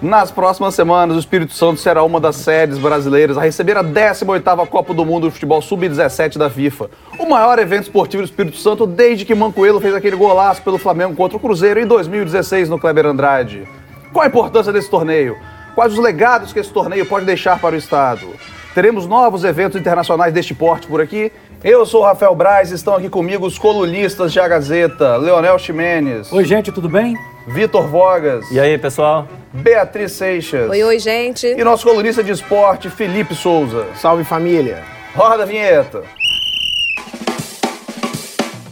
Nas próximas semanas, o Espírito Santo será uma das sedes brasileiras a receber a 18ª Copa do Mundo de Futebol Sub-17 da FIFA. O maior evento esportivo do Espírito Santo desde que Mancoelo fez aquele golaço pelo Flamengo contra o Cruzeiro em 2016 no Kleber Andrade. Qual a importância desse torneio? Quais os legados que esse torneio pode deixar para o Estado? Teremos novos eventos internacionais deste porte por aqui? Eu sou o Rafael Braz, estão aqui comigo os colunistas de A Gazeta, Leonel Ximenes. Oi, gente, tudo bem? Vitor Vogas. E aí, pessoal? Beatriz Seixas. Oi, oi, gente. E nosso colunista de esporte, Felipe Souza. Salve família. Roda a vinheta.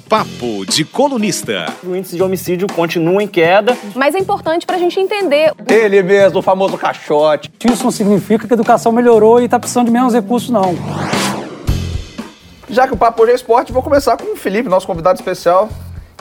Papo de colunista. O índice de homicídio continua em queda. Mas é importante pra gente entender. Ele mesmo, o famoso caixote. Isso não significa que a educação melhorou e está precisando de menos recursos, não. Já que o papo hoje é esporte, vou começar com o Felipe, nosso convidado especial,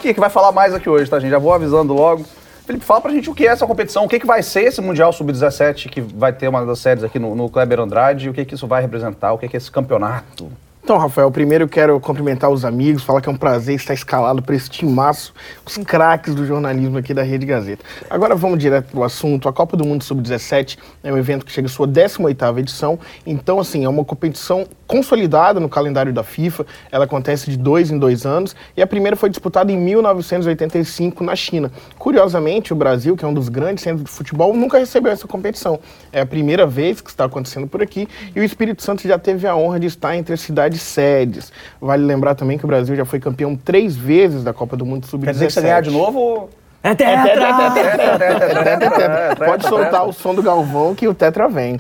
que, que vai falar mais aqui hoje, tá, gente? Já vou avisando logo. Felipe, fala pra gente o que é essa competição, o que, que vai ser esse Mundial Sub-17 que vai ter uma das séries aqui no, no Kleber Andrade, o que, que isso vai representar, o que, que é esse campeonato. Então, Rafael, primeiro quero cumprimentar os amigos, falar que é um prazer estar escalado para esse timaço, os craques do jornalismo aqui da Rede Gazeta. Agora vamos direto para o assunto. A Copa do Mundo Sub-17 é um evento que chega à sua 18ª edição, então, assim, é uma competição consolidada no calendário da FIFA, ela acontece de dois em dois anos, e a primeira foi disputada em 1985 na China. Curiosamente, o Brasil, que é um dos grandes centros de futebol, nunca recebeu essa competição. É a primeira vez que está acontecendo por aqui, e o Espírito Santo já teve a honra de estar entre as cidades de sedes. Vale lembrar também que o Brasil já foi campeão três vezes da Copa do Mundo Sub-17. Quer dizer que você ganhar de novo? É tetra! Pode soltar o som do Galvão que o Tetra vem.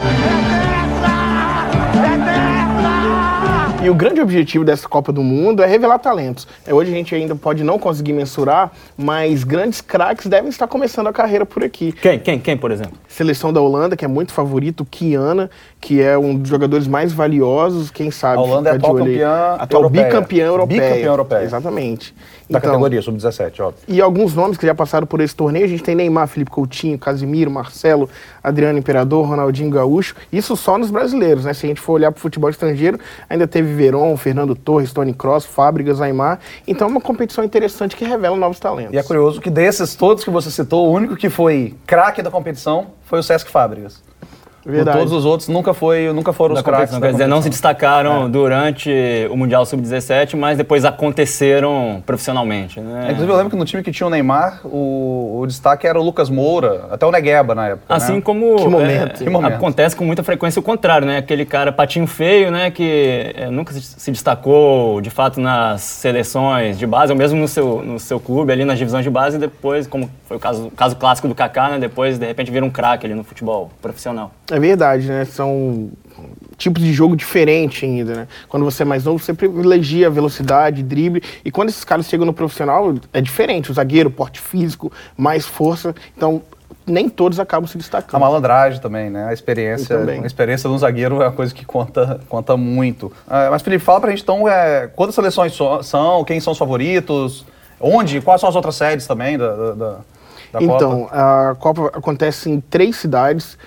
E o grande objetivo dessa Copa do Mundo é revelar talentos. É, hoje a gente ainda pode não conseguir mensurar, mas grandes craques devem estar começando a carreira por aqui. Quem? Quem? Quem, por exemplo? Seleção da Holanda, que é muito favorito, Kiana, que é um dos jogadores mais valiosos, quem sabe. A Holanda é atual campeã atual europeia. bicampeã europeia. Bicampeã europeia. Exatamente. Da Então, categoria Sub-17, óbvio. e alguns nomes que já passaram por esse torneio, a gente tem Neymar, Felipe Coutinho, Casimiro, Marcelo, Adriano Imperador, Ronaldinho Gaúcho, isso só nos brasileiros, né? Se a gente for olhar para o futebol estrangeiro, ainda teve Veron, Fernando Torres, Tony Cross, Fábricas, Aymar, então é uma competição interessante que revela novos talentos. E é curioso que desses todos que você citou, o único que foi craque da competição foi o Sesc Fábricas. Verdade. Todos os outros nunca, foi, nunca foram Da os craques Quer dizer, não se destacaram É. durante o Mundial Sub-17, mas depois aconteceram profissionalmente. Né? É, Inclusive, eu lembro que no time que tinha o Neymar, o, o destaque era o Lucas Moura, até o Negueba na época. Assim né? como Que momento. é, Que momento. acontece com muita frequência o contrário, né? Aquele cara patinho feio, né? Que é, nunca se- destacou de fato nas seleções de base, ou mesmo no seu, no seu clube, ali nas divisões de base, e depois, como foi o caso, caso clássico do Kaká, né? Depois, de repente, vira um craque ali no futebol profissional. É verdade, né? São tipos de jogo diferente ainda, né? Quando você é mais novo, você privilegia a velocidade, drible, e quando esses caras chegam no profissional, é diferente. O zagueiro, porte físico, mais força, então nem todos acabam se A destacando. malandragem também, né? A experiência, a experiência de um zagueiro é uma coisa que conta, conta muito. Ah, mas, Felipe, fala pra gente então é, quantas seleções so- são, quem são os favoritos, onde, quais são as outras sedes também da, da, da- Então, Copa? a Copa acontece em três cidades,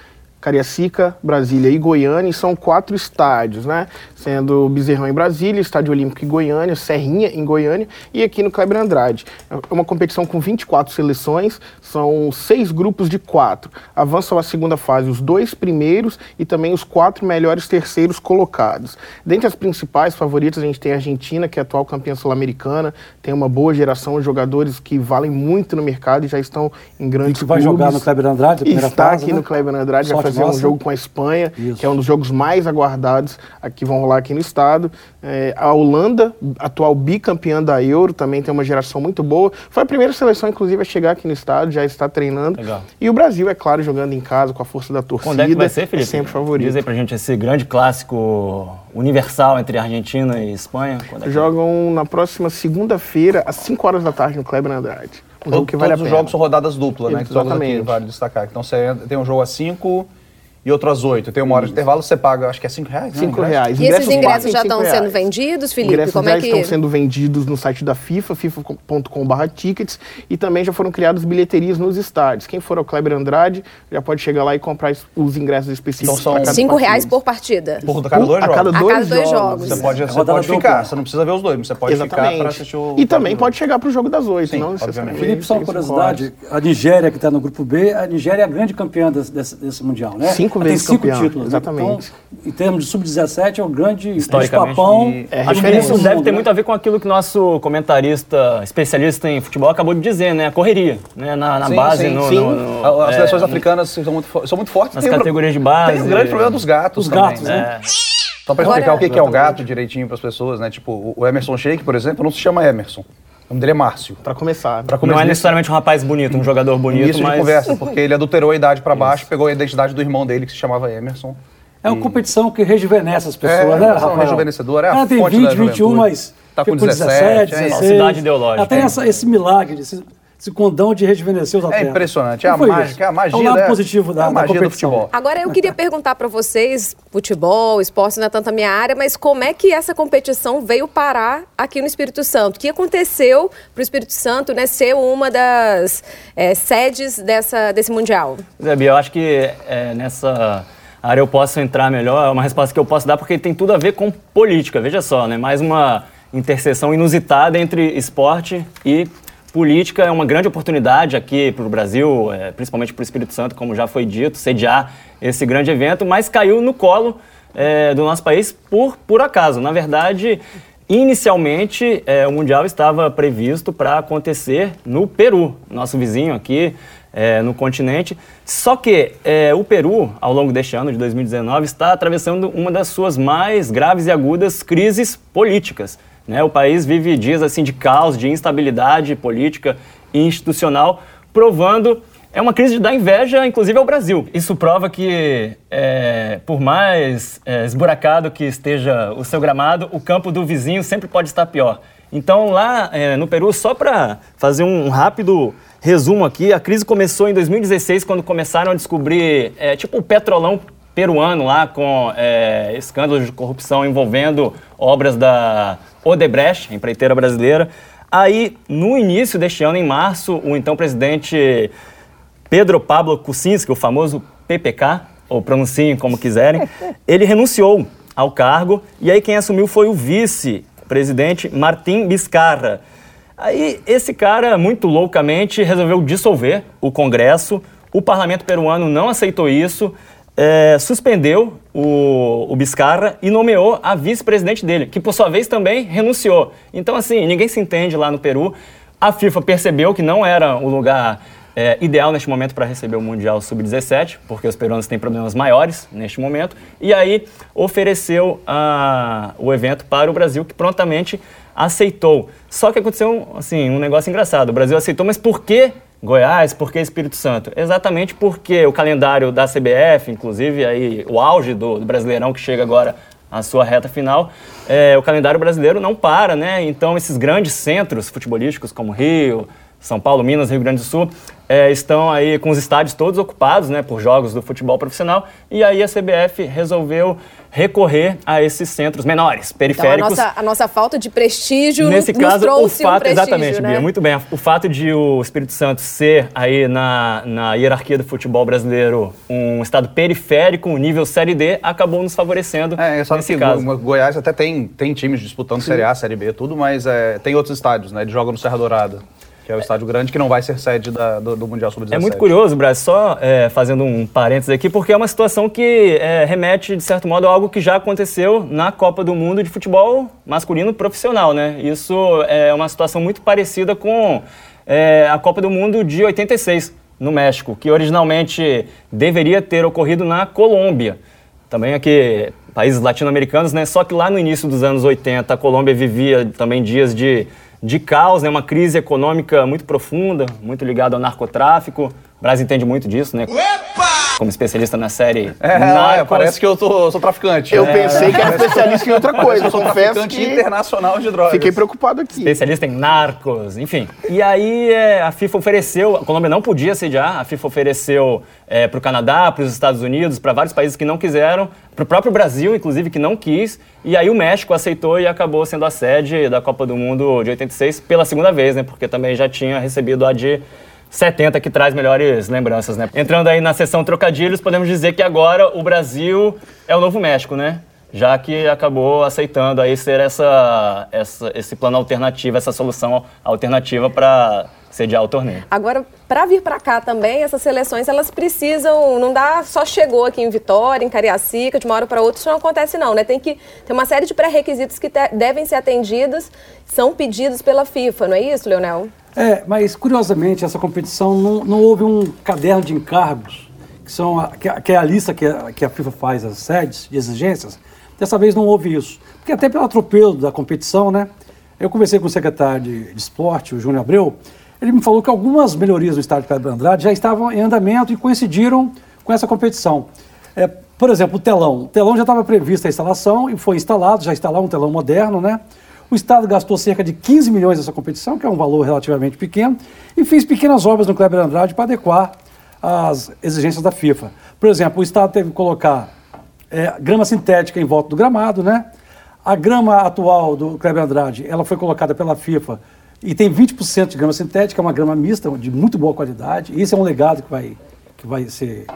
Cariacica, Brasília e Goiânia, e são quatro estádios, né? Sendo Bezerrão em Brasília, Estádio Olímpico em Goiânia, Serrinha em Goiânia e aqui no Kleber Andrade. É uma competição com 24 seleções, são seis grupos de quatro. Avançam à segunda fase os dois primeiros e também os quatro melhores terceiros colocados. Dentre as principais favoritas, a gente tem a Argentina, que é a atual campeã sul-americana, tem uma boa geração de jogadores que valem muito no mercado e já estão em E grandes que vai clubes. jogar no Kleber Andrade, a E primeira está fase, aqui né? no Kleber Andrade, vai Fazer um nossa. jogo com a Espanha, Isso. que é um dos jogos mais aguardados aqui vão rolar aqui no estado. É, a Holanda, atual bicampeã da Euro, também tem uma geração muito boa. Foi a primeira seleção, inclusive, a chegar aqui no estado, já está treinando. Legal. E o Brasil, é claro, jogando em casa com a força da torcida. Quando é que vai ser, Felipe? É sempre favorito. Diz aí pra gente esse grande clássico universal entre Argentina e Espanha. É que- Jogam na próxima segunda-feira, às 5 horas da tarde, no Kleber Andrade. Um jogo Todos que vale a os jogos são rodadas duplas, né? Que Exatamente. vale destacar. Então você tem um jogo a 5 e outro às 8, tem uma hora de intervalo, você paga, acho que é 5 reais. né, 5 ingresso? reais. E esses Ingressos ingressos batem já cinco estão sendo vendidos, Felipe? Ingressos Como já é que... estão sendo vendidos no site da FIFA, fifa.com.br tickets, e também já foram criadas bilheterias nos estádios. Quem for ao Kleber Andrade já pode chegar lá e comprar os ingressos específicos. Então são Cinco reais por partida. Por cada dois a jogos. cada A dois, cada dois jogos. jogos. Você pode, você rodada pode ficar, você não precisa ver os dois, mas você pode ficar Exatamente. para assistir o. E também pode chegar para o jogo das oito, Sim, não necessariamente. Felipe, só uma cinco curiosidade, a Nigéria, que está no grupo B, a Nigéria é a grande campeã desse, desse, desse Mundial, né? Cinco vezes Tem cinco campeã, títulos. né? exatamente. Então, em termos de sub-17, é o grande papão. e- É Acho que isso do deve mundo, ter né? muito a ver com aquilo que o nosso comentarista especialista em futebol acabou de dizer, né? A correria, né? Na, na Sim, base, sim, no, sim. no- no- As é, seleções africanas são muito, são muito fortes. Nas categorias de base. Tem o grande problema dos gatos Os também, gatos, né? né? Só para Agora- explicar o que que é o gato direitinho para as pessoas, né? Tipo, o Emerson Sheik, por exemplo, não se chama Emerson. O nome dele é Márcio. Para começar. Pra Não começar é necessariamente um rapaz bonito, um jogador bonito, início mas... de conversa, porque ele adulterou a idade para baixo, pegou a identidade do irmão dele, que se chamava Emerson. É uma competição que rejuvenesce as pessoas, É, né, uma competição Rafael? rejuvenescedora, é a Ela tem fonte 20, da 21, juventude. mas Tá com fica 17, é isso. Falsidade ideológica. Ela tem É. essa- esse milagre, esse, esse condão de rejuvenescer os É atletas. impressionante, é a mágica, é a magia, É o lado da- positivo da, é a da magia do competição. futebol. Agora, eu queria perguntar para vocês, futebol, esporte não é tanto a minha área, mas como é que essa competição veio parar aqui no Espírito Santo? O que aconteceu para o Espírito Santo né, ser uma das eh, sedes dessa, desse Mundial? Zé Bia, eu acho que é, nessa área eu posso entrar melhor, é uma resposta que eu posso dar porque tem tudo a ver com política. Veja só, né? Mais uma interseção inusitada entre esporte e política. É uma grande oportunidade aqui para o Brasil, é, principalmente para o Espírito Santo, como já foi dito, sediar esse grande evento, mas caiu no colo é, do nosso país por, por acaso. Na verdade, inicialmente é, o Mundial estava previsto para acontecer no Peru, nosso vizinho aqui é, no continente. Só que é, o Peru, ao longo deste ano de 2019, está atravessando uma das suas mais graves e agudas crises políticas. Né? O país vive dias assim de caos, de instabilidade política e institucional, provando é uma crise dar inveja, inclusive, ao Brasil. Isso prova que, é, por mais é, esburacado que esteja o seu gramado, o campo do vizinho sempre pode estar pior. Então, lá é, no Peru, só para fazer um rápido resumo aqui, a crise começou em 2016, quando começaram a descobrir, é, tipo, o petrolão peruano lá com é, escândalos de corrupção envolvendo obras da Odebrecht, empreiteira brasileira. Aí, no início deste ano, em março, o então presidente Pedro Pablo Kuczynski, o famoso PPK, ou pronunciem como quiserem, ele renunciou ao cargo e aí quem assumiu foi o vice-presidente Martim Biscarra. Aí esse cara, muito loucamente, resolveu dissolver o Congresso, o parlamento peruano não aceitou isso, é, suspendeu o, o Biscarra e nomeou a vice-presidente dele, que por sua vez também renunciou. Então, assim, ninguém se entende lá no Peru. A FIFA percebeu que não era o lugar é, ideal neste momento para receber o Mundial Sub-17, porque os peruanos têm problemas maiores neste momento, e aí ofereceu ah, o evento para o Brasil, que prontamente aceitou. Só que aconteceu assim, um negócio engraçado. O Brasil aceitou, mas por que Goiás? Por que Espírito Santo? Exatamente porque o calendário da CBF, inclusive aí, o auge do, do Brasileirão que chega agora à sua reta final, é, o calendário brasileiro não para, né? Então esses grandes centros futebolísticos como Rio, São Paulo, Minas, Rio Grande do Sul, é, estão aí com os estádios todos ocupados, né, por jogos do futebol profissional. E aí a CBF resolveu recorrer a esses centros menores, Então, a periféricos. nossa, a nossa falta de prestígio Nesse nos caso, o trouxe um fato, prestígio, exatamente, né? Bia, muito bem. O fato de o Espírito Santo ser aí na, na hierarquia do futebol brasileiro um estado periférico, um nível Série D, acabou nos favorecendo É, só nesse que caso. Go- Goiás até tem, tem times disputando Série A, Série B, tudo, mas é, tem outros estádios, né? Eles jogam no Serra Dourada, que é o estádio grande que não vai ser sede da- do, do Mundial Sub-17. É muito curioso, Brasil, só é, fazendo um parênteses aqui, porque é uma situação que é, remete, de certo modo, a algo que já aconteceu na Copa do Mundo de futebol masculino profissional, né? Isso é uma situação muito parecida com é, a Copa do Mundo de 86, no México, que originalmente deveria ter ocorrido na Colômbia. Também aqui, países latino-americanos, né? Só que lá no início dos anos 80, a Colômbia vivia também dias de, de caos, né? Uma crise econômica muito profunda, muito ligada ao narcotráfico. O Brasil entende muito disso, né? Como especialista na série É, Narcos. parece que eu tô, sou traficante. Eu É, pensei que era especialista em outra coisa. eu sou Confesso traficante que internacional de drogas. fiquei preocupado aqui. especialista em narcos, enfim. E aí é, a FIFA ofereceu, a Colômbia não podia sediar, a FIFA ofereceu para o Canadá, para os Estados Unidos, para vários países que não quiseram, para o próprio Brasil, inclusive, que não quis. E aí o México aceitou e acabou sendo a sede da Copa do Mundo de 86 pela segunda vez, né? Porque também já tinha recebido a de 70, que traz melhores lembranças, né? Entrando aí na sessão trocadilhos, podemos dizer que agora o Brasil é o novo México, né? Já que acabou aceitando aí ser essa, essa- esse plano alternativo, essa solução alternativa para sediar o torneio. Agora, para vir para cá também, essas seleções elas precisam, não dá só chegou aqui em Vitória, em Cariacica, de uma hora para outra, isso não acontece não, né? Tem que ter uma série de pré-requisitos que te- devem ser atendidos, são pedidos pela FIFA, não é isso, Leonel? É, mas curiosamente essa competição não, não houve um caderno de encargos, que, são a, que, é- que é a lista que a, que a FIFA faz às sedes de exigências. Dessa vez não houve isso. Porque até pelo atropelo da competição, né? Eu conversei com o secretário de, de esporte, o Júnior Abreu, ele me falou que algumas melhorias no estádio Pedro Andrade já estavam em andamento e coincidiram com essa competição. É, por exemplo, o telão. O telão já estava prevista a instalação e foi instalado, já está lá um telão moderno, né? O Estado gastou cerca de 15 milhões nessa competição, que é um valor relativamente pequeno, e fez pequenas obras no Kleber Andrade para adequar às exigências da FIFA. Por exemplo, o Estado teve que colocar é, grama sintética em volta do gramado, né? A grama atual do Kleber Andrade, ela foi colocada pela FIFA e tem 20% de grama sintética, é uma grama mista de muito boa qualidade. Isso é um legado que vai, que vai ser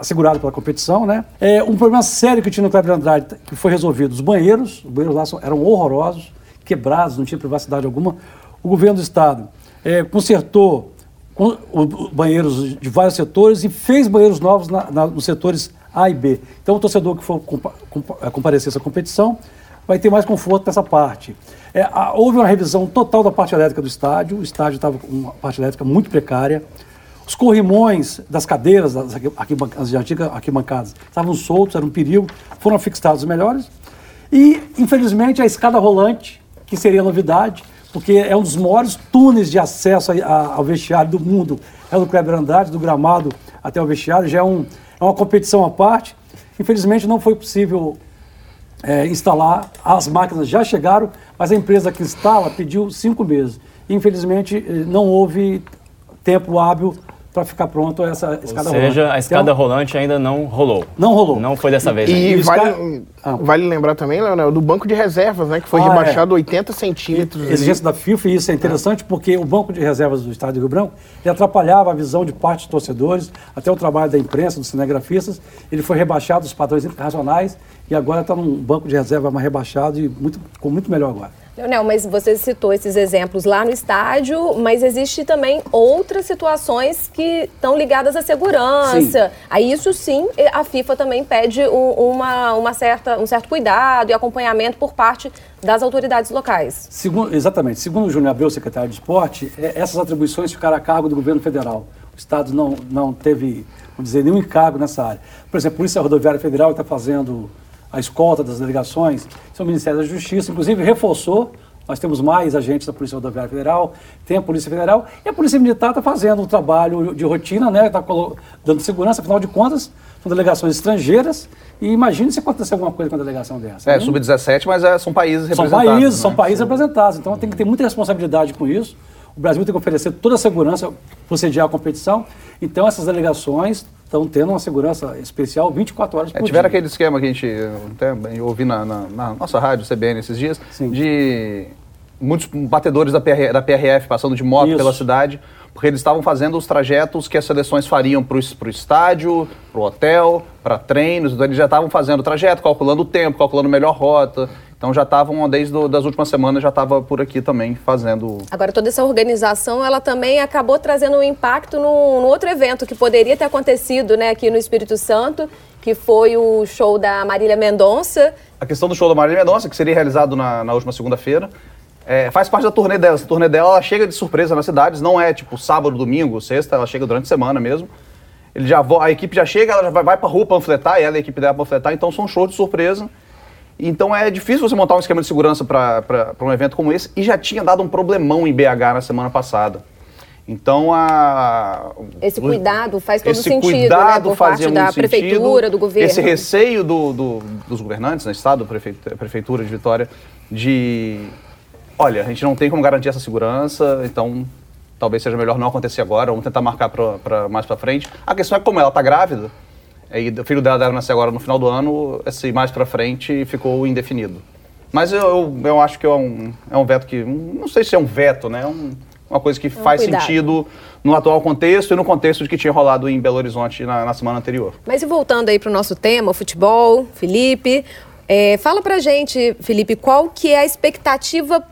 assegurado pela competição, né? É, um problema sério que tinha no Kleber Andrade, que foi resolvido, os banheiros, os banheiros lá eram horrorosos, quebrados, não tinha privacidade alguma. O governo do estado é, consertou com- o- banheiros de vários setores e fez banheiros novos na- na- nos setores A e B. Então, o torcedor que for compa- compa- eh, comparecer essa competição vai ter mais conforto nessa parte. É, a- houve uma revisão total da parte elétrica do estádio, o estádio estava com uma parte elétrica muito precária. Os corrimões das cadeiras, das arqui- arquiban- as antigas arquibancadas, estavam soltos, era um perigo, foram fixados melhores. E, infelizmente, a escada rolante, que seria novidade, porque é um dos maiores túneis de acesso a- a- ao vestiário do mundo, é o do Kleber Andrade, do gramado até o vestiário, já é, um- é uma competição à parte. Infelizmente, não foi possível é, instalar, as máquinas já chegaram, mas a empresa que instala pediu cinco meses. Infelizmente, eh, não houve tempo hábil para ficar pronto essa escada Ou seja, rolante. a escada Então, rolante ainda não rolou. Não rolou. Não foi dessa vez. E ainda. E vale, Ah. vale lembrar também, Leonel, do banco de reservas, né? Que foi Ah, rebaixado 80 centímetros. ali. exigência da FIFA, e isso é interessante porque o banco de reservas do Estado de Rio Branco ele atrapalhava a visão de parte dos torcedores, até o trabalho da imprensa, dos cinegrafistas. Ele foi rebaixado dos padrões internacionais e agora está num banco de reserva mais rebaixado e muito, ficou muito melhor agora. Leonel, mas você citou esses exemplos lá no estádio, mas existe também outras situações que estão ligadas à segurança. Aí isso sim, a FIFA também pede um, uma, uma certa, um certo cuidado e acompanhamento por parte das autoridades locais. Segundo, exatamente. Segundo o Júnior Abreu, secretário de Esporte, é, essas atribuições ficaram a cargo do governo federal. O Estado não, não teve, vamos dizer, nenhum encargo nessa área. Por exemplo, a Polícia Rodoviária Federal está fazendo a escolta das delegações, isso é o Ministério da Justiça, inclusive reforçou. Nós temos mais agentes da Polícia Rodoviária Federal, tem a Polícia Federal e a Polícia Militar está fazendo um trabalho de rotina, né? Está dando segurança, afinal de contas, são delegações estrangeiras. E imagine se acontecer alguma coisa com a delegação dessa. É, né? sub-17, mas é, são países São representados. países, né? são países representados. Então tem que ter muita responsabilidade com isso. O Brasil tem que oferecer toda a segurança para sediar a competição. Então essas delegações estão tendo uma segurança especial 24 horas por É, tiveram dia. aquele esquema que a gente até ouvi na, na- na nossa rádio, CBN, esses dias, Sim. de muitos batedores da, PR, da PRF passando de moto Isso. pela cidade, porque eles estavam fazendo os trajetos que as seleções fariam para o estádio, para o hotel, para treinos, então eles já estavam fazendo o trajeto, calculando o tempo, calculando a melhor rota. Então já estavam, desde as das últimas semanas, já estava por aqui também fazendo Agora, toda essa organização, ela também acabou trazendo um impacto no, no outro evento que poderia ter acontecido né, aqui no Espírito Santo, que foi o show da Marília Mendonça. A questão do show da Marília Mendonça, que seria realizado na, na última segunda-feira, é, faz parte da turnê dela. Essa turnê dela ela chega de surpresa nas cidades, não é tipo sábado, domingo, sexta, ela chega durante a semana mesmo. Ele já a equipe já chega, ela já vai, vai pra rua panfletar, ela e a equipe dela panfletar, então são shows de surpresa. Então é difícil você montar um esquema de segurança para um evento como esse, e já tinha dado um problemão em BH na semana passada. Então, a, Esse cuidado faz todo esse sentido, né, cuidado por fazia parte da prefeitura, sentido. do governo. Esse receio do- do- dos governantes, né, Estado, Prefeitura de Vitória, de, olha, a gente não tem como garantir essa segurança, então talvez seja melhor não acontecer agora, vamos tentar marcar para mais para frente. A questão é como ela está grávida, e o filho dela deve nascer agora no final do ano, esse mais para frente ficou indefinido. Mas eu, eu, acho que é um, é um veto que, não sei se é um veto, né, é um- uma coisa que faz cuidado. sentido no atual contexto e no contexto de que tinha rolado em Belo Horizonte na, na semana anterior. Mas e voltando aí para o nosso tema, o futebol, Felipe, é, fala pra gente, Felipe, qual que é a expectativa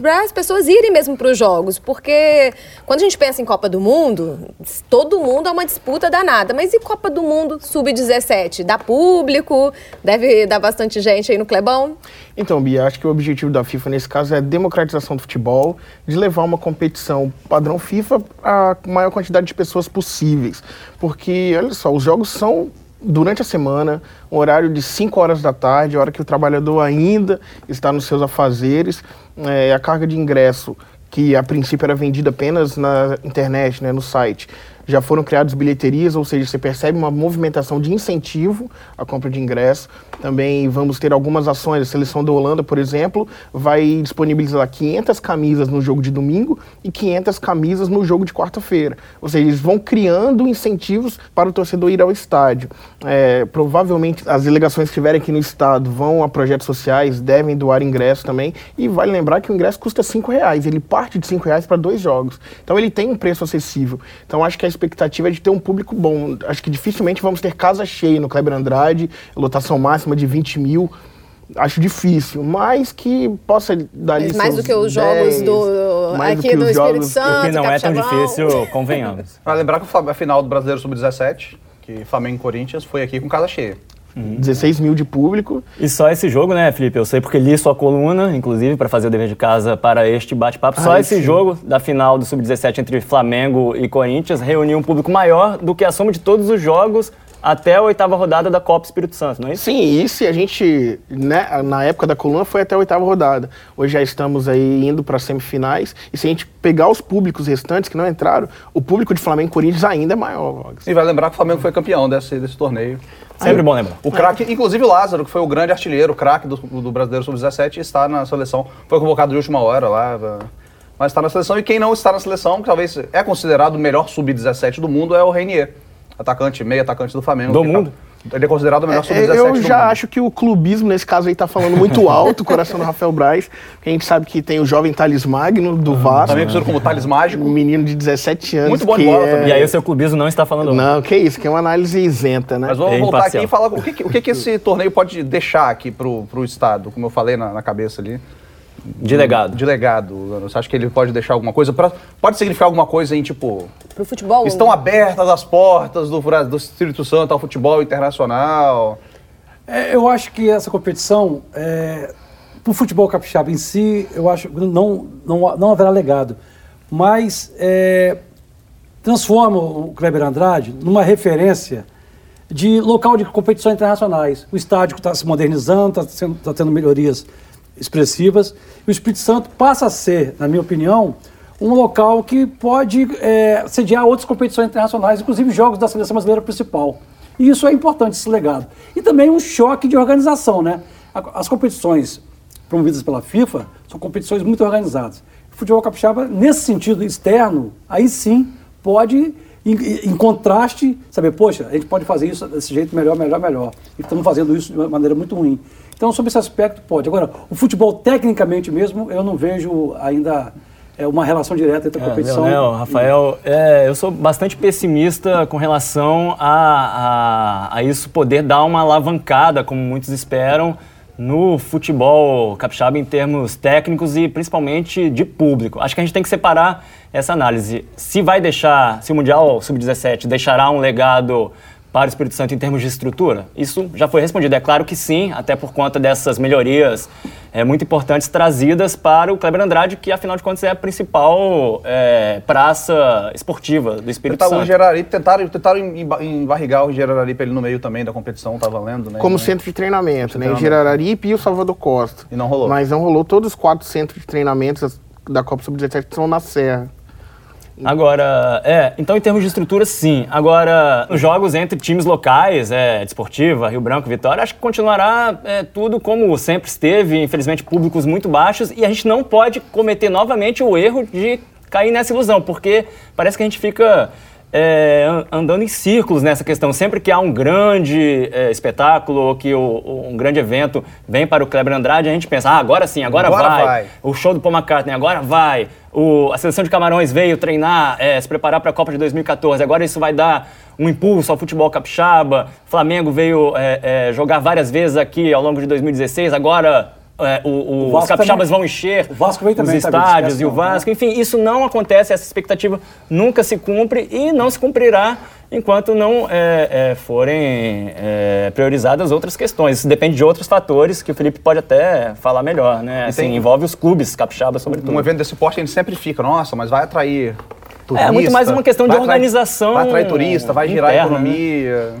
para as pessoas irem mesmo para os jogos? Porque quando a gente pensa em Copa do Mundo, todo mundo é uma disputa danada. Mas e Copa do Mundo sub-17? Dá público? Deve dar bastante gente aí no Clebão? Então, Bia, acho que o objetivo da FIFA nesse caso é a democratização do futebol, de levar uma competição padrão FIFA a maior quantidade de pessoas possíveis. Porque, olha só, os jogos são durante a semana, um horário de 5 horas da tarde, hora que o trabalhador ainda está nos seus afazeres, é, a carga de ingresso, que a princípio era vendida apenas na internet, né, no site, já foram criadas bilheterias, ou seja, você percebe uma movimentação de incentivo à compra de ingresso. Também vamos ter algumas ações. A seleção da Holanda, por exemplo, vai disponibilizar 500 camisas no jogo de domingo e 500 camisas no jogo de quarta-feira. Ou seja, eles vão criando incentivos para o torcedor ir ao estádio. É, provavelmente as delegações que estiverem aqui no estado vão a projetos sociais, devem doar ingresso também. E vale lembrar que o ingresso custa R$ reais. Ele parte de R$ reais para dois jogos. Então ele tem um preço acessível. Então acho que a expectativa é de ter um público bom. Acho que dificilmente vamos ter casa cheia no Kleber Andrade, lotação máxima de 20 mil. Acho difícil, mas que possa dar Mas mais do que os jogos 10, do, mais do aqui que do os Espírito jogos- Santo. Que não é tão difícil, convenhamos. Para lembrar que a final do Brasileiro Sub-17, que Flamengo e Corinthians, foi aqui com casa cheia. 16 mil de público. E só esse jogo, né, Felipe? Eu sei porque li sua coluna, inclusive, para fazer o dever de casa para este bate-papo. Só Ai, esse sim. jogo da final do Sub-17 entre Flamengo e Corinthians reuniu um público maior do que a soma de todos os jogos até a oitava rodada da Copa Espírito Santo, não é isso? Sim, e se a gente, né, na época da coluna foi até a oitava rodada. Hoje já estamos aí indo para semifinais. E se a gente pegar os públicos restantes que não entraram, o público de Flamengo e Corinthians ainda é maior, Vox. E vai lembrar que o Flamengo foi campeão desse, desse torneio. Sempre bom lembrar. O craque, inclusive o Lázaro, que foi o grande artilheiro, o craque do, do Brasileiro Sub-17, está na seleção. Foi convocado de última hora lá, mas está na seleção. E quem não está na seleção, que talvez é considerado o melhor Sub-17 do mundo, é o Reinier, atacante, meio atacante do Flamengo. Do mundo? tá- ele é considerado o melhor É, Sub-17 eu do já mundo. acho que o clubismo nesse caso aí tá falando muito alto, o coração do Rafael Braz, porque a gente sabe que tem o jovem Thales Magno do Vasco, Também conhecido como Thales Mágico. um menino de 17 anos. Muito bom de bola é- também. E aí o seu clubismo não está falando. Não, que isso, que é uma análise isenta, né? Mas vamos É voltar imparcial. aqui e falar o que, que- o que, que esse torneio pode deixar aqui pro, pro Estado, como eu falei na, na cabeça ali. De legado. De legado. Você acha que ele pode deixar alguma coisa? Pra- pode significar alguma coisa em, tipo, Pro futebol. Estão abertas as portas do, do Espírito Santo ao futebol internacional. É, eu acho que essa competição, é, para o futebol capixaba em si, eu acho que não, não, não haverá legado. Mas é, transforma o Kleber Andrade numa referência de local de competições internacionais. O estádio está se modernizando, está tá tendo melhorias expressivas. O Espírito Santo passa a ser, na minha opinião, um local que pode é, sediar outras competições internacionais, inclusive jogos da seleção brasileira principal. E isso é importante, esse legado. E também um choque de organização, né? As competições promovidas pela FIFA são competições muito organizadas. O futebol capixaba, nesse sentido externo, aí sim pode, em, em contraste, saber, poxa, a gente pode fazer isso desse jeito melhor, melhor, melhor. E estamos fazendo isso de uma maneira muito ruim. Então, sobre esse aspecto, pode. Agora, o futebol, tecnicamente mesmo, eu não vejo ainda é, uma relação direta entre a É, competição. Leonel, Rafael, é, eu sou bastante pessimista com relação a, a, a isso poder dar uma alavancada, como muitos esperam, no futebol capixaba em termos técnicos e principalmente de público. Acho que a gente tem que separar essa análise. Se vai deixar, se o Mundial Sub-17 deixará um legado para o Espírito Santo em termos de estrutura? Isso já foi respondido. É claro que sim, até por conta dessas melhorias é, muito importantes trazidas para o Kleber Andrade, que afinal de contas é a principal é, praça esportiva do Espírito Tentaram, o Santo. Geraripe, tentaram, tentaram emba- embarrigar o Geraripe ali no meio também da competição, tá valendo, né? Como Né? centro de treinamento, né? O treinamento. Gerararipe e o Salvador Costa. E não rolou. Mas não rolou. Todos os quatro centros de treinamentos da Copa Sub-17 são na Serra. Agora, é, então em termos de estrutura, sim. Agora, os jogos entre times locais, é, Desportiva, Rio Branco, Vitória, acho que continuará é, tudo como sempre esteve, infelizmente públicos muito baixos, e a gente não pode cometer novamente o erro de cair nessa ilusão, porque parece que a gente fica é, andando em círculos nessa questão. Sempre que há um grande é, espetáculo ou que o, um grande evento vem para o Kleber Andrade, a gente pensa, ah, agora sim, agora, agora vai. vai. O show do Paul McCartney, agora vai. O, a seleção de Camarões veio treinar, é, se preparar para a Copa de 2014. Agora isso vai dar um impulso ao futebol capixaba. Flamengo veio é, é, jogar várias vezes aqui ao longo de 2016. Agora é, o, o, o os capixabas também. vão encher os estádios e o Vasco. Né? Enfim, isso não acontece, essa expectativa nunca se cumpre e não se cumprirá enquanto não é, é, forem é, priorizadas outras questões. Isso depende de outros fatores que o Felipe pode até falar melhor, né? Assim, tem, envolve os clubes capixabas, sobretudo. Um evento desse porte a gente sempre fica, nossa, mas vai atrair turista. É muito mais uma questão de organização. Vai atrair turista, vai girar interna, né? economia. Né?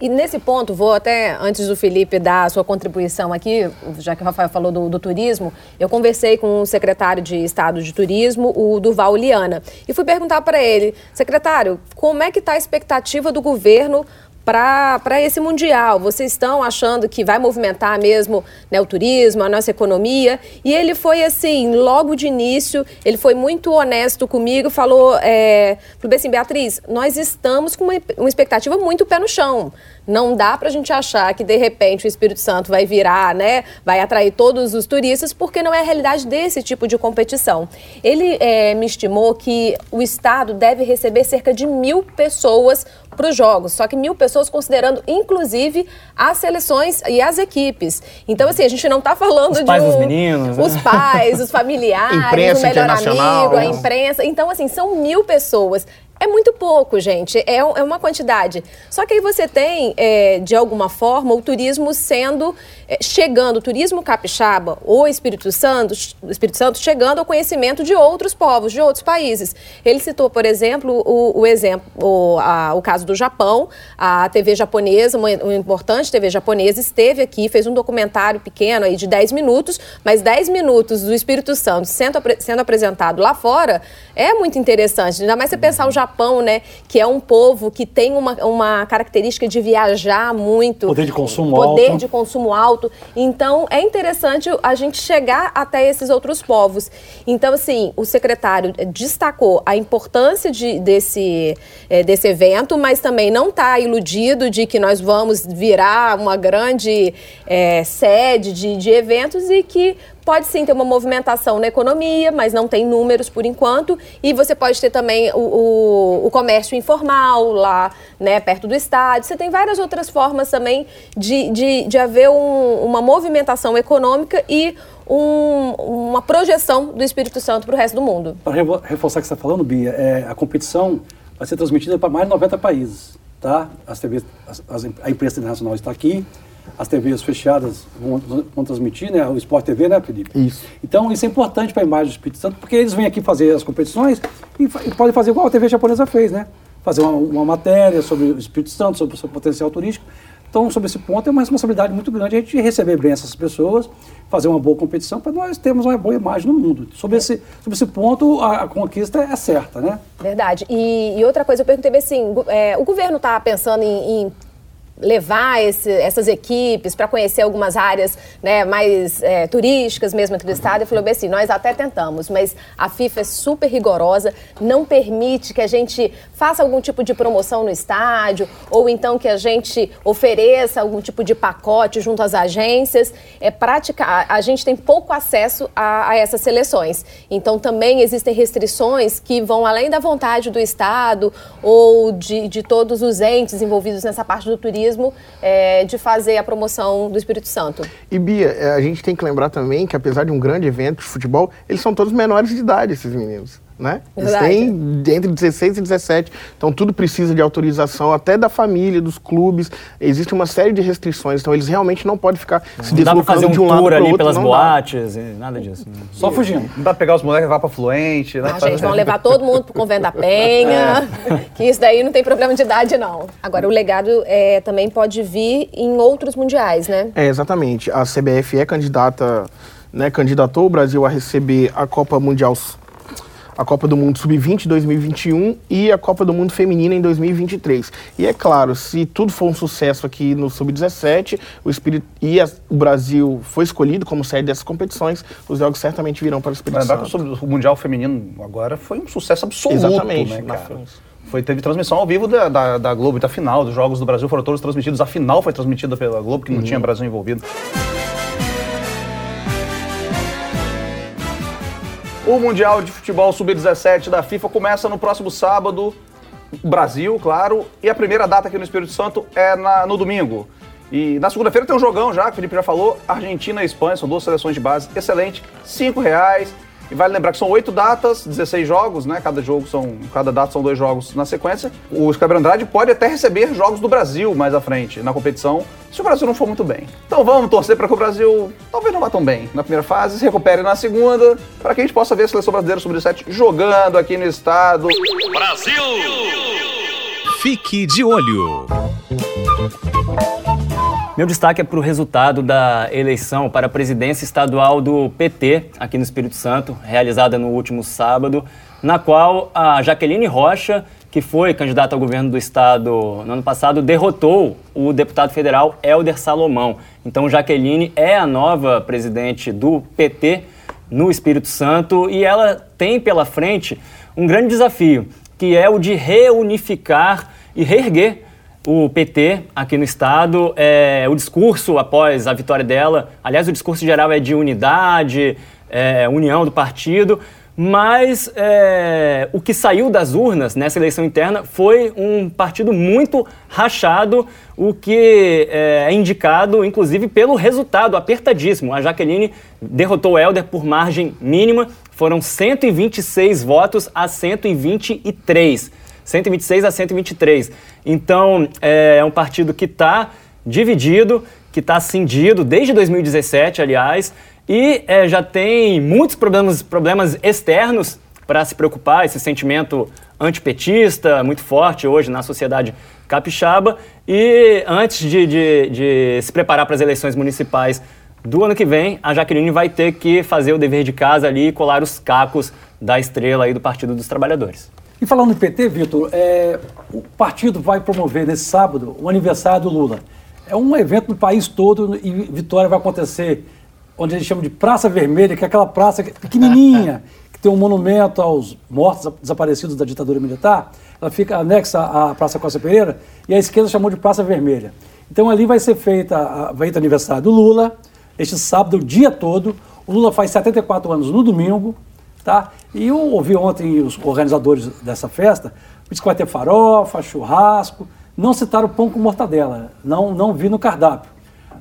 E nesse ponto, vou até, antes do Felipe dar a sua contribuição aqui, já que o Rafael falou do, do, turismo, eu conversei com o secretário de Estado de Turismo, o Durval Liana, e fui perguntar para ele, secretário, como é que está a expectativa do governo para esse Mundial? Vocês estão achando que vai movimentar mesmo né, o turismo, a nossa economia? E ele foi assim, logo de início, ele foi muito honesto comigo, falou, é, falou assim, Beatriz, nós estamos com uma, uma expectativa muito pé no chão. Não dá para a gente achar que, de repente, o Espírito Santo vai virar, né, vai atrair todos os turistas, porque não é a realidade desse tipo de competição. Ele é, me estimou que o Estado deve receber cerca de mil pessoas para os jogos, só que mil pessoas considerando, inclusive, as seleções e as equipes. Então, assim, a gente não está falando os de. Os pais um... dos meninos. Né? Os pais, os familiares, imprensa o melhor amigo, a imprensa. Então, assim, são mil pessoas. É muito pouco, gente. É, é uma quantidade. Só que aí você tem, é, de alguma forma, o turismo sendo é, chegando, o turismo capixaba ou Espírito Santo, Espírito Santo chegando ao conhecimento de outros povos, de outros países. Ele citou, por exemplo, o, o exemplo, o, a, o caso do Japão. A TV japonesa, uma, uma, importante TV japonesa, esteve aqui, fez um documentário pequeno aí de 10 minutos, mas 10 minutos do Espírito Santo sendo, sendo apresentado lá fora é muito interessante. Ainda mais você pensar o Japão Japão, né? Que é um povo que tem uma, uma característica de viajar muito. Poder de consumo poder alto. Poder de consumo alto. Então, é interessante a gente chegar até esses outros povos. Então, assim, o secretário destacou a importância de, desse, é, desse evento, mas também não está iludido de que nós vamos virar uma grande é, sede de, de eventos e que Pode sim ter uma movimentação na economia, mas não tem números por enquanto. E você pode ter também o, o, o comércio informal lá, né, perto do estádio. Você tem várias outras formas também de, de, de haver um, uma movimentação econômica e um, uma projeção do Espírito Santo para o resto do mundo. Para reforçar o que você está falando, Bia, é, a competição vai ser transmitida para mais de 90 países. Tá? As TVs, as, as, a imprensa internacional está aqui, as TVs fechadas vão, vão, transmitir, né? O Sport TV, né, Felipe? Isso. Então, isso é importante para a imagem do Espírito Santo, porque eles vêm aqui fazer as competições e, e podem fazer igual a TV japonesa fez, né? Fazer uma, uma, matéria sobre o Espírito Santo, sobre o seu potencial turístico. Então, sobre esse ponto, é uma responsabilidade muito grande a gente receber bem essas pessoas, fazer uma boa competição para nós termos uma boa imagem no mundo. Sobre esse, sobre esse ponto, a, a conquista é certa, né? Verdade. E, e outra coisa, eu perguntei assim, é, o governo está pensando em, em levar esse, essas equipes para conhecer algumas áreas né, mais é, turísticas mesmo aqui do estado. e falou bem assim, nós até tentamos, mas a FIFA é super rigorosa, não permite que a gente faça algum tipo de promoção no estádio ou então que a gente ofereça algum tipo de pacote junto às agências. É prática, a gente tem pouco acesso a, a essas seleções. Então também existem restrições que vão além da vontade do estado ou de, de todos os entes envolvidos nessa parte do turismo é, de fazer a promoção do Espírito Santo. E Bia, é, a gente tem que lembrar também que apesar de um grande evento de futebol, eles são todos menores de idade, esses meninos né? Eles têm entre 16 e 17, então tudo precisa de autorização, até da família, dos clubes, existe uma série de restrições, então eles realmente não podem ficar não se deslocando fazer um de um lado para outro. pelas boates, nada disso. Né? Só fugindo. Não dá pra pegar os moleques e levar pra Fluente, né? Não, gente, vão levar todo mundo pro Convento da Penha, é. que isso daí não tem problema de idade, não. Agora, o legado é, também pode vir em outros mundiais, né? É, exatamente. A CBF é candidata, né, candidatou o Brasil a receber a Copa Mundial a Copa do Mundo Sub-20 em 2021 e a Copa do Mundo Feminina em 2023. E é claro, se tudo for um sucesso aqui no Sub-17, o Espírito e a, o Brasil foi escolhido como sede dessas competições, os jogos certamente virão para o Espírito Lembrar que Santo. o, Mundial Feminino agora foi um sucesso absoluto, Exatamente, né, cara? Foi, teve transmissão ao vivo da, da, da Globo da final dos Jogos do Brasil, foram todos transmitidos. A final foi transmitida pela Globo, que não tinha Brasil envolvido. O Mundial de Futebol Sub-17 da FIFA começa no próximo sábado, Brasil, claro, e a primeira data aqui no Espírito Santo é na- no domingo. E na segunda-feira tem um jogão já, que o Felipe já falou, Argentina e Espanha, são duas seleções de base, excelente, cinco reais. E vale lembrar que são oito datas, 16 jogos, né? Cada jogo são, cada data são dois jogos na sequência. O Scabre Andrade pode até receber jogos do Brasil mais à frente na competição, se o Brasil não for muito bem. Então vamos torcer para que o Brasil talvez não vá tão bem na primeira fase, se recupere na segunda, para que a gente possa ver a seleção brasileira sub-17 jogando aqui no estado. Fique de olho. Meu destaque é para o resultado da eleição para a presidência estadual do PT, aqui no Espírito Santo, realizada no último sábado, na qual a Jaqueline Rocha, que foi candidata ao governo do estado no ano passado, derrotou o deputado federal Helder Salomão. Então, Jaqueline é a nova presidente do PT no Espírito Santo e ela tem pela frente um grande desafio, que é o de reunificar e reerguer o PT aqui no estado, é, o discurso após a vitória dela, aliás, o discurso geral é de unidade, é, união do partido, mas é, o que saiu das urnas nessa eleição interna foi um partido muito rachado, o que é, é indicado, inclusive, pelo resultado apertadíssimo. A Jaqueline derrotou o Helder por margem mínima, foram 126 votos a 123. 126 a 123. Então, é um partido que está dividido, que está cindido desde 2017, aliás, e é, já tem muitos problemas, problemas externos para se preocupar, esse sentimento antipetista muito forte hoje na sociedade capixaba. E antes de, de, de se preparar para as eleições municipais do ano que vem, a Jaqueline vai ter que fazer o dever de casa ali e colar os cacos da estrela aí do Partido dos Trabalhadores. E falando em PT, Vitor, é, o partido vai promover nesse sábado o aniversário do Lula. É um evento no país todo e Vitória vai acontecer onde a gente chama de Praça Vermelha, que é aquela praça pequenininha, que tem um monumento aos mortos desaparecidos da ditadura militar. Ela fica anexa à Praça Costa Pereira e a esquerda chamou de Praça Vermelha. Então ali vai ser feita, vai ter aniversário do Lula, este sábado, o dia todo. O Lula faz 74 anos no domingo, tá? E eu ouvi ontem os organizadores dessa festa, disse que vai ter farofa, churrasco, não citaram pão com mortadela, não, não vi no cardápio.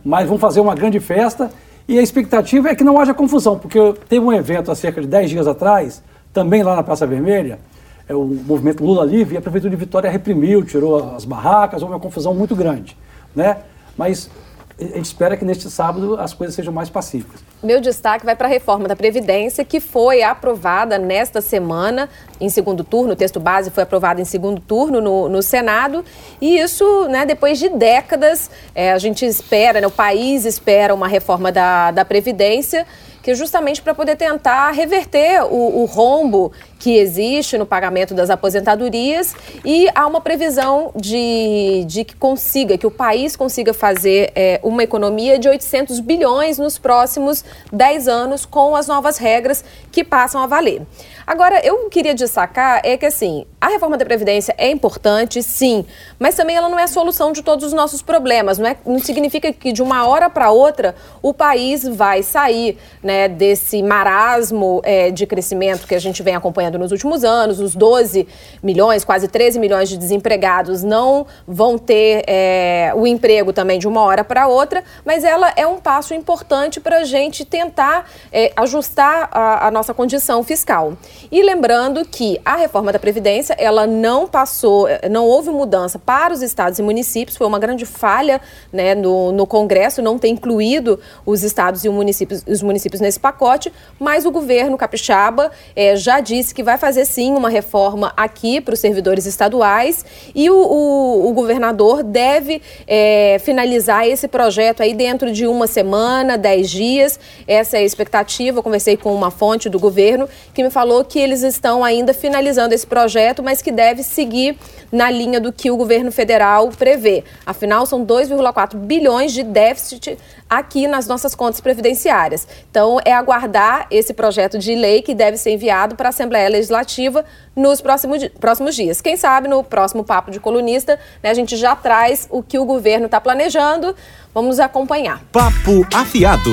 Mas vão fazer uma grande festa e a expectativa é que não haja confusão, porque teve um evento há cerca de 10 dias atrás, também lá na Praça Vermelha, é o movimento Lula Livre, e a Prefeitura de Vitória reprimiu, tirou as barracas, houve uma confusão muito grande, né? Mas a gente espera que neste sábado as coisas sejam mais pacíficas. Meu destaque vai para a reforma da Previdência, que foi aprovada nesta semana, em segundo turno. O texto base foi aprovado em segundo turno no, no Senado. E isso, né, depois de décadas, é, a gente espera, né, o país espera uma reforma da, da Previdência, que é justamente para poder tentar reverter o, o rombo que existe no pagamento das aposentadorias e há uma previsão de, de que consiga, que o país consiga fazer é, uma economia de 800 bilhões nos próximos 10 anos com as novas regras que passam a valer. Agora, eu queria destacar é que, assim, a reforma da Previdência é importante, sim, mas também ela não é a solução de todos os nossos problemas. Não, é, não significa que de uma hora para outra o país vai sair né, desse marasmo é, de crescimento que a gente vem acompanhando nos últimos anos. Os 12 milhões, quase 13 milhões de desempregados não vão ter é, o emprego também de uma hora para outra, mas ela é um passo importante para a gente tentar é, ajustar a, a nossa condição fiscal. E lembrando que a reforma da Previdência, ela não passou, não houve mudança para os estados e municípios, foi uma grande falha né, no, no Congresso não ter incluído os estados e os municípios, os municípios nesse pacote, mas o governo capixaba eh, já disse que vai fazer sim uma reforma aqui para os servidores estaduais e o, o, o governador deve eh, finalizar esse projeto aí dentro de uma semana, dez dias. Essa é a expectativa. Eu conversei com uma fonte do governo que me falou que eles estão ainda finalizando esse projeto, mas que deve seguir na linha do que o governo federal prevê. Afinal, são 2,4 bilhões de déficit aqui nas nossas contas previdenciárias. Então, é aguardar esse projeto de lei que deve ser enviado para a Assembleia Legislativa nos próximos, próximos dias. Quem sabe no próximo Papo de Colunista né, a gente já traz o que o governo está planejando. Vamos acompanhar. Papo afiado.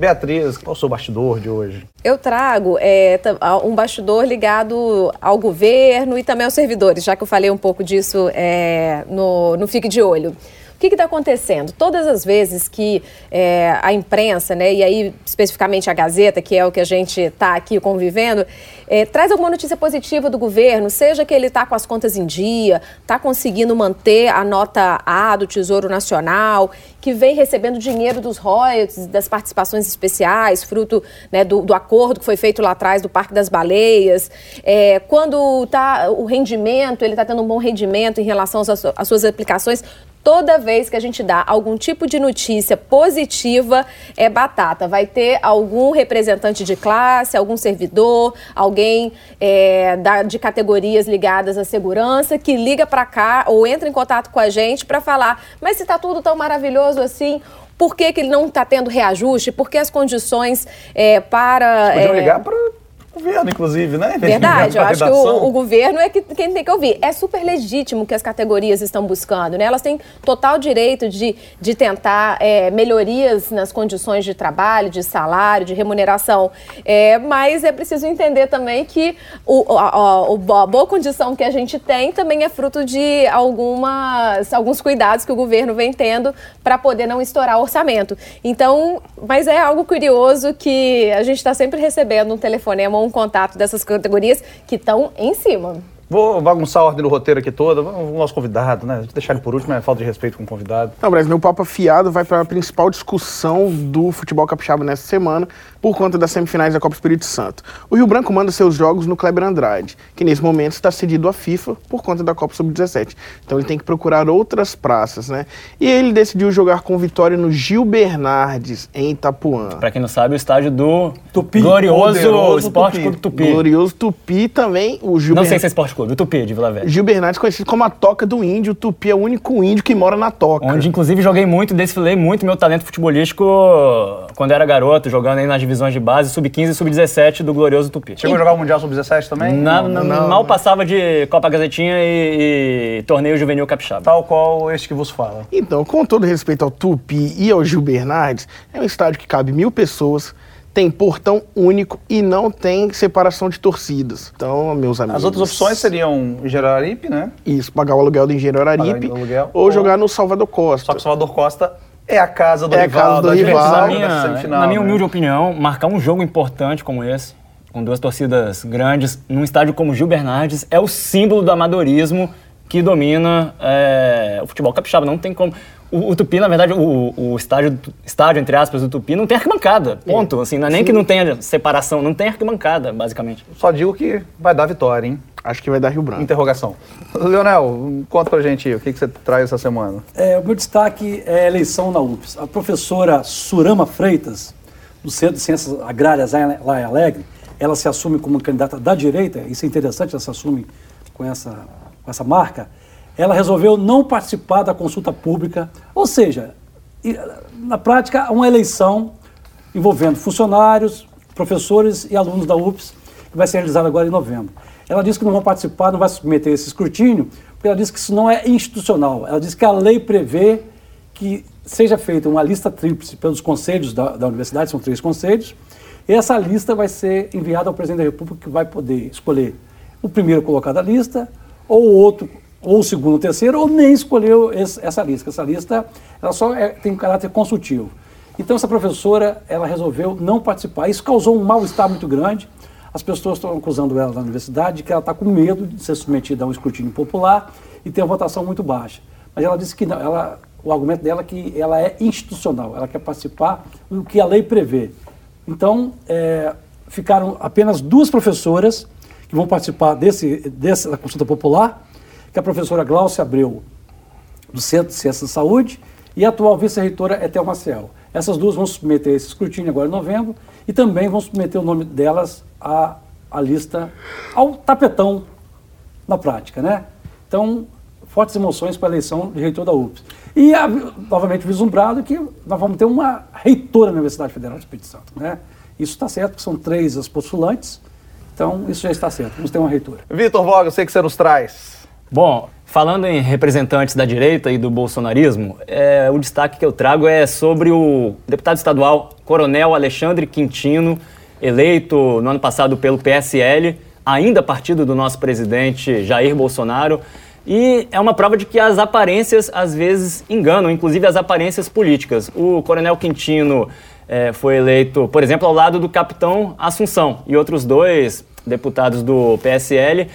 Beatriz, qual é o seu bastidor de hoje? Eu trago é, um bastidor ligado ao governo e também aos servidores, já que eu falei um pouco disso é, no, no Fique de Olho. O que está acontecendo? Todas as vezes que é, a imprensa, né, e aí especificamente a Gazeta, que é o que a gente está aqui convivendo, é, traz alguma notícia positiva do governo, seja que ele está com as contas em dia, está conseguindo manter a nota A do Tesouro Nacional, que vem recebendo dinheiro dos royalties, das participações especiais, fruto né, do, do, acordo que foi feito lá atrás do Parque das Baleias. É, quando tá o rendimento, ele está tendo um bom rendimento em relação às, às suas aplicações, toda vez que a gente dá algum tipo de notícia positiva, é batata. Vai ter algum representante de classe, algum servidor, alguém é, da, de categorias ligadas à segurança que liga para cá ou entra em contato com a gente para falar: mas se está tudo tão maravilhoso assim, por que, que ele não está tendo reajuste? Por que as condições é, para. Podiam é, ligar para governo, inclusive, né? Verdade, eu acho que o, o, governo é que, quem tem que ouvir. É super legítimo que as categorias estão buscando, né? Elas têm total direito de, de tentar é, melhorias nas condições de trabalho, de salário, de remuneração. É, mas é preciso entender também que o, a, a, a boa condição que a gente tem também é fruto de algumas, alguns cuidados que o governo vem tendo para poder não estourar o orçamento. Então, mas é algo curioso que a gente está sempre recebendo um telefonema um contato dessas categorias que estão em cima. Vou bagunçar a ordem do roteiro aqui toda. O nosso convidado, né? Deixar ele por último é falta de respeito com o convidado. Não, Brasil, meu papo afiado vai para a principal discussão do futebol capixaba nessa semana, por conta das semifinais da Copa Espírito Santo. O Rio Branco manda seus jogos no Kleber Andrade, que nesse momento está cedido à FIFA por conta da Copa Sub-17. Então ele tem que procurar outras praças, né? E ele decidiu jogar com vitória no Gil Bernardes, em Itapuã. Para quem não sabe, o estádio do Tupi. Glorioso Poderoso Esporte Tupi. Clube Tupi. Glorioso Tupi também, o Gil Não sei se é Esporte Clube, o Tupi de Vila Velha. Gil Bernardes conhecido como a Toca do Índio. O Tupi é o único índio que mora na Toca. Onde, inclusive, joguei muito, desfilei muito meu talento futebolístico quando era garoto, jogando aí nas divisões de base, sub-15 e sub-17 do glorioso Tupi. Chegou a jogar o Mundial sub-17 também? Na, não, não, mal passava de Copa Gazetinha e, e, torneio juvenil capixaba. Tal qual este que vos fala. Então, com todo respeito ao Tupi e ao Gil Bernardes, é um estádio que cabe mil pessoas, tem portão único e não tem separação de torcidas. Então, meus amigos. As outras opções seriam Engenheiro Aripe, né? Isso, pagar o aluguel do Engenheiro Aripe aluguel, ou, ou, jogar no Salvador Costa. Só que o Salvador Costa é a casa do é rival, a casa do rival. Na minha, na minha humilde né? opinião, marcar um jogo importante como esse, com duas torcidas grandes, num estádio como Gil Bernardes, é o símbolo do amadorismo que domina é, o futebol capixaba. Não tem como. O, o, Tupi, na verdade, o, o estádio, estádio, entre aspas, do Tupi não tem arquibancada. Ponto. É. Assim, não é nem Sim. que não tenha separação, não tem arquibancada, basicamente. Só digo que vai dar vitória, hein? Acho que vai dar Rio Branco. Interrogação. Leonel, conta pra gente aí, o que, que você traz essa semana? É, o meu destaque é a eleição na UFS. A professora Surama Freitas, do Centro de Ciências Agrárias lá em Alegre, ela se assume como candidata da direita, isso é interessante, ela se assume com essa, com essa marca ela resolveu não participar da consulta pública, ou seja, na prática, uma eleição envolvendo funcionários, professores e alunos da UPS, que vai ser realizada agora em novembro. Ela disse que não vão participar, não vai submeter esse escrutínio, porque ela disse que isso não é institucional. Ela disse que a lei prevê que seja feita uma lista tríplice pelos conselhos da, da universidade, são três conselhos, e essa lista vai ser enviada ao presidente da República, que vai poder escolher o primeiro colocado da lista, ou o outro ou segundo ou terceiro, ou nem escolheu esse, essa lista. Essa lista ela só é, tem um caráter consultivo. Então essa professora ela resolveu não participar. Isso causou um mal-estar muito grande. As pessoas estão acusando ela na universidade que ela está com medo de ser submetida a um escrutínio popular e ter uma votação muito baixa. Mas ela disse que não, ela, o argumento dela é que ela é institucional, ela quer participar do que a lei prevê. Então, é, ficaram apenas duas professoras que vão participar desse, dessa consulta popular que é a professora Glaucia Abreu, do Centro de Ciências da Saúde, e a atual vice-reitora é Thelma Ciel. Essas duas vão submeter esse escrutínio agora em novembro e também vão submeter o nome delas à, à lista, ao tapetão na prática, né? Então, fortes emoções para a eleição de reitor da UFS. E, a, novamente, vislumbrado que nós vamos ter uma reitora na Universidade Federal do Espírito Santo, né? Isso está certo, porque são três as postulantes, então isso já está certo, vamos ter uma reitora. Vitor Voga, eu sei que você nos traz. Bom, falando em representantes da direita e do bolsonarismo, é, o destaque que eu trago é sobre o deputado estadual Coronel Alexandre Quintino, eleito no ano passado pelo PSL, ainda partido do nosso presidente Jair Bolsonaro. E é uma prova de que as aparências às vezes enganam, inclusive as aparências políticas. O Coronel Quintino é, foi eleito, por exemplo, ao lado do capitão Assunção e outros dois deputados do PSL.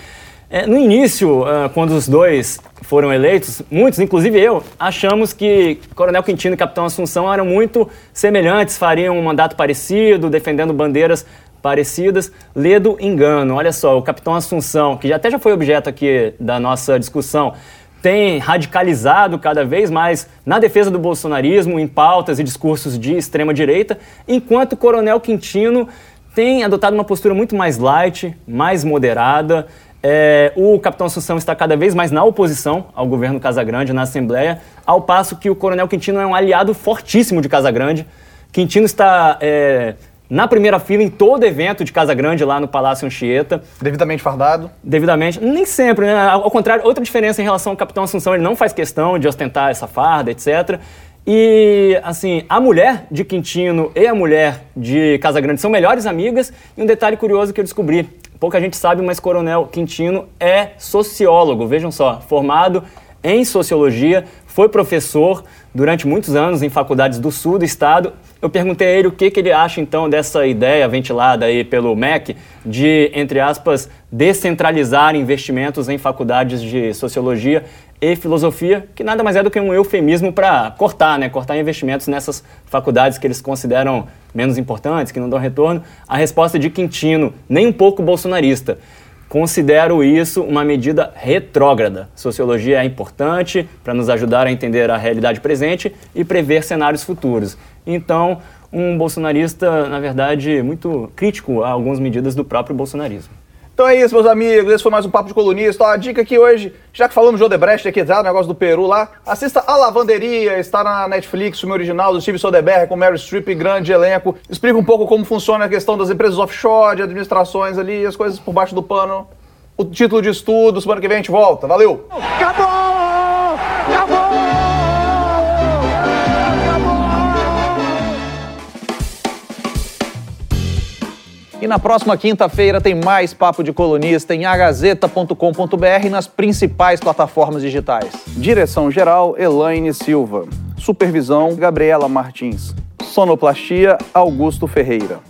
É, no início, uh, quando os dois foram eleitos, muitos, inclusive eu, achamos que Coronel Quintino e Capitão Assunção eram muito semelhantes, fariam um mandato parecido, defendendo bandeiras parecidas. Ledo engano. Olha só, o Capitão Assunção, que até já foi objeto aqui da nossa discussão, tem radicalizado cada vez mais na defesa do bolsonarismo, em pautas e discursos de extrema direita, enquanto Coronel Quintino tem adotado uma postura muito mais light, mais moderada. É, o capitão Assunção está cada vez mais na oposição ao governo Casagrande na Assembleia, ao passo que o coronel Quintino é um aliado fortíssimo de Casagrande. Quintino está é, na primeira fila em todo evento de Casagrande lá no Palácio Anchieta. Devidamente fardado? Devidamente. Nem sempre, né? Ao contrário, outra diferença em relação ao capitão Assunção, ele não faz questão de ostentar essa farda, etc. E, assim, a mulher de Quintino e a mulher de Casagrande são melhores amigas. E um detalhe curioso que eu descobri: pouca gente sabe, mas Coronel Quintino é sociólogo, vejam só, formado em sociologia, foi professor durante muitos anos em faculdades do sul do estado. Eu perguntei a ele o que, que ele acha então dessa ideia ventilada aí pelo MEC de, entre aspas, descentralizar investimentos em faculdades de sociologia e filosofia, que nada mais é do que um eufemismo para cortar, né? Cortar investimentos nessas faculdades que eles consideram menos importantes, que não dão retorno. A resposta de Quintino, nem um pouco bolsonarista. Considero isso uma medida retrógrada. Sociologia é importante para nos ajudar a entender a realidade presente e prever cenários futuros. Então, um bolsonarista, na verdade, muito crítico a algumas medidas do próprio bolsonarismo. Então é isso, meus amigos. Esse foi mais um Papo de Colunista. Ó, a dica aqui hoje, já que falamos de Odebrecht aqui? O negócio do Peru lá, assista A Lavanderia, está na Netflix, filme original do Steve Soderbergh com Mary Streep, grande elenco. Explica um pouco como funciona a questão das empresas offshore, de administrações ali, as coisas por baixo do pano. O título de estudo, semana que vem a gente volta. Valeu! Acabou! Acabou! E na próxima quinta-feira tem mais Papo de Colunista em agazeta.com.br e nas principais plataformas digitais. Direção-geral, Elaine Silva. Supervisão, Gabriela Martins. Sonoplastia, Augusto Ferreira.